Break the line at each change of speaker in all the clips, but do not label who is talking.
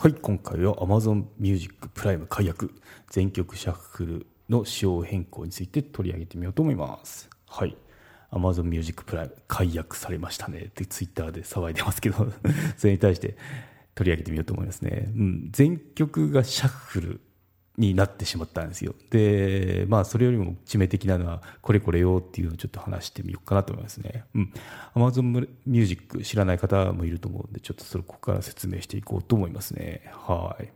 はい今回は Amazon Music プライム解約全曲シャッフルの仕様変更について取り上げてみようと思います。はい Amazon Music プライム解約されましたね。ってツイッターで騒いでますけど それに対して取り上げてみようと思いますね、うん、全曲がシャッフル。になってしまったんですよ。で、まあ、それよりも致命的なのは、これこれよっていうのをちょっと話してみようかなと思いますね。うん。Amazon Music 知らない方もいると思うんで、ちょっとそれここから説明していこうと思いますね。はい。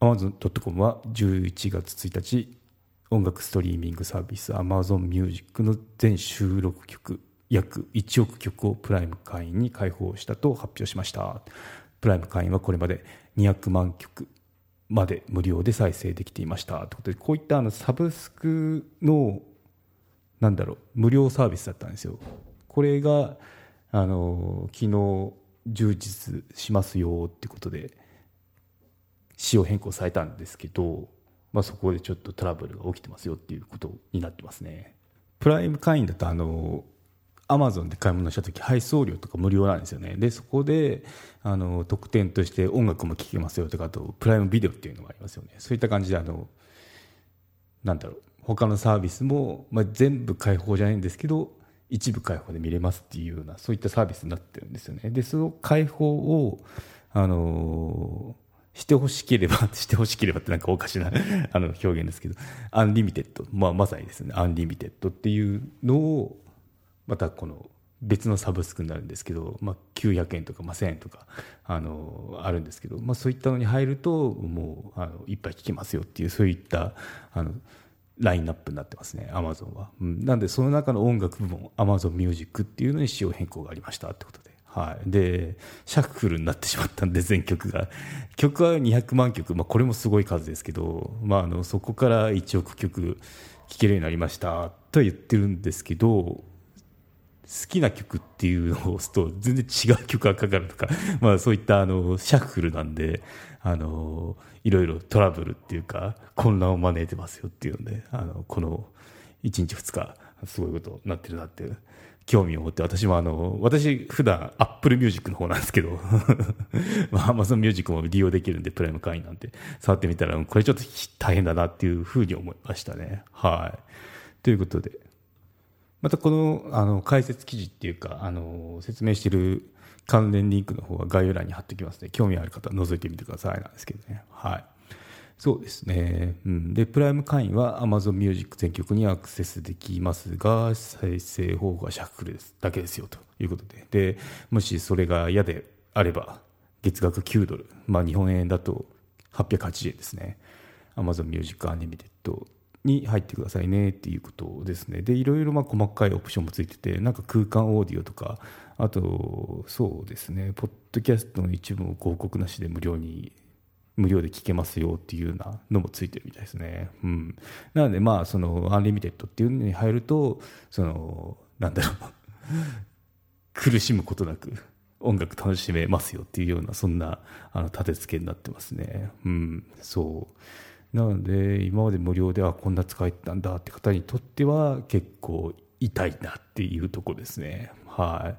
Amazon.com は11月1日、音楽ストリーミングサービス Amazon Music の全収録曲、約1億曲をプライム会員に開放したと発表しました。プライム会員はこれまで200万曲、まで無料で再生できていました。ということでこういったあのサブスクのなんだろう無料サービスだったんですよ。これがあの昨日充実しますよってことで仕様変更されたんですけど、まあ、そこでちょっとトラブルが起きてますよっていうことになってますね。プライム会員だとあのアマゾンで買い物した時配送料とか無料なんですよね。でそこであの特典として音楽も聴けますよとかあとプライムビデオっていうのがありますよね。そういった感じであのなんだろう他のサービスも、まあ、全部開放じゃないんですけど一部開放で見れますっていうようなそういったサービスになってるんですよね。でその開放をあのしてほしければ、してほしければってなんかおかしなあの表現ですけど、アンリミテッド、まあまさにですね、アンリミテッドっていうのを、またこの別のサブスクになるんですけど、まあ、900円とか、まあ、1000円とかあのあるんですけど、まあ、そういったのに入るともうあのいっぱい聴けますよっていうそういったあのラインナップになってますねアマゾンは、うん、なんでその中の音楽部門アマゾンミュージックっていうのに仕様変更がありましたってことで。はい、でシャッフルになってしまったんで 全曲が。曲は200万曲、まあ、これもすごい数ですけど、まあ、あのそこから1億曲聴けるようになりましたとは言ってるんですけど好きな曲っていうのを押すと全然違う曲がかかるとか、まあそういったあのシャッフルなんで、あの、いろいろトラブルっていうか混乱を招いてますよっていうので、あの、この1日2日、すごいことになってるなって興味を持って、私もあの、私普段 Apple Music の方なんですけど、まあ Amazon Music も利用できるんで、プライム会員なんて触ってみたら、これちょっと大変だなっていうふうに思いましたね。はい。ということで、またこのあの解説記事っていうかあの説明してる関連リンクの方は概要欄に貼っておきますので興味ある方は覗いてみてくださいなんですけどね。はい。そうですね、うん、でプライム会員は Amazon Music 全曲にアクセスできますが再生方法はシャッフルですだけですよということで。でもしそれが嫌であれば月額9ドル、まあ、日本円だと880円ですね。Amazon Music Unlimited に入ってくださいねっていうことですね。で、いろいろまあ細かいオプションもついてて、なんか空間オーディオとか、あと、そうですね、ポッドキャストの一部も広告なしで無料に、無料で聞けますよっていうようなのもついてるみたいですね。うん。なので、まあ、その、アンリミテッドっていうのに入ると、その、なんだろう 苦しむことなく、音楽楽しめますよっていうような、そんな、あの、立て付けになってますね。うん、そう。なので今まで無料ではこんな使えたんだって方にとっては結構痛いなっていうとこですね。は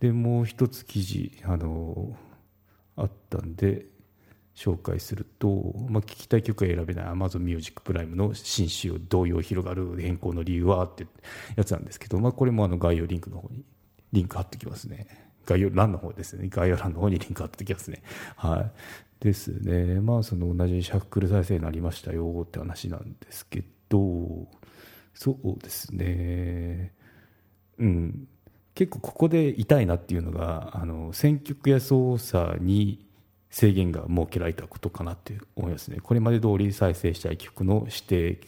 い。で、もう一つ記事、あの、あったんで、紹介すると、まあ、聞きたい曲が選べない Amazon Music Prime の新仕様同様広がる変更の理由はってやつなんですけど、まあ、これもあの概要リンクの方にリンク貼っておきますね。概要欄の方ですね。概要欄の方にリンク貼っておきますね。はい。ですね。まあ、その同じシャックル再生になりましたよって話なんですけど、そうですね。うん。結構ここで痛いなっていうのが、あの、選曲や操作に制限が設けられたことかなって思いますね。これまで通り再生したい曲の指定、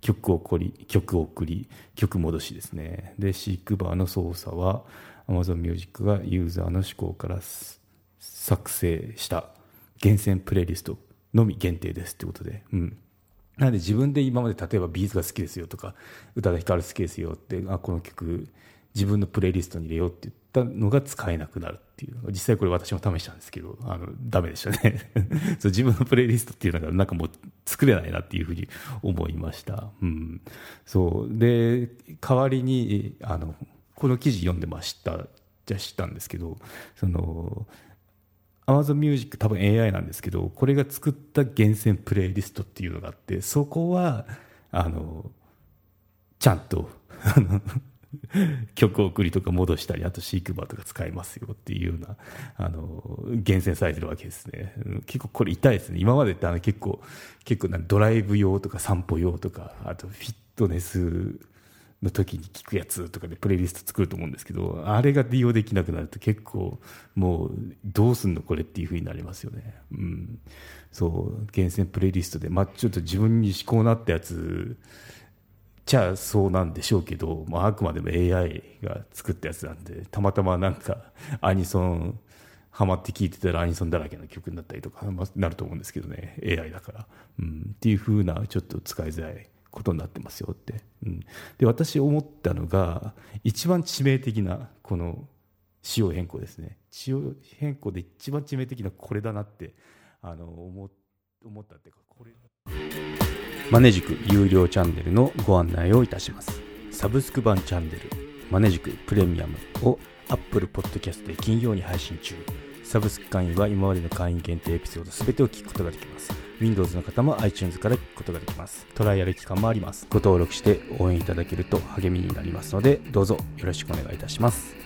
曲を送り、曲を送り、曲戻しですね。で、シークバーの操作は Amazon Music がユーザーの思考から作成した厳選プレイリストのみ限定ですってことで、うん。なので自分で今まで例えばビーズが好きですよとか、宇多田ヒカル好きですよって、あ、この曲自分のプレイリストに入れようって言ったのが使えなくなるっていう、実際これ私も試したんですけど、あの、ダメでしたね そう。自分のプレイリストっていうのがなんかもう作れないなっていうふうに思いました。うん。そう。で、代わりに、あの、この記事読んでました、じゃしたんですけど、その、Amazon Music 多分 AI なんですけど、これが作った厳選プレイリストっていうのがあって、そこは、あの、ちゃんと、曲送りとか戻したり、あとシークバーとか使えますよっていうような、あの、厳選されてるわけですね。結構これ痛いですね。今までってあの結構、結構なドライブ用とか散歩用とか、あとフィットネスの時に聞くやつとかでプレイリスト作ると思うんですけど、あれが利用できなくなると結構もうどうすんのこれっていう風になりますよね。うん。そう、厳選プレイリストで、まあちょっと自分に思考なったやつ、ちゃそうなんでしょうけど、まあ、あくまでも AI が作ったやつなんで、たまたまなんかアニソン、ハマって聴いてたらアニソンだらけの曲になったりとか、ま、なると思うんですけどね、AI だから。うん、っていう風な、ちょっと使いづらいことになってますよって。うん、で、私思ったのが、一番致命的な、この仕様変更ですね。仕様変更で一番致命的なこれだなって、あの、思思ったっていうか、これ。マネジク有料チャンネルのご案内をいたします。サブスク版チャンネル、マネジクプレミアムを Apple Podcast で金曜に配信中。サブスク会員は今までの会員限定エピソード全てを聞くことができます。Windows の方も iTunes から聞くことができます。トライアル期間もあります。ご登録して応援いただけると励みになりますので、どうぞよろしくお願いいたします。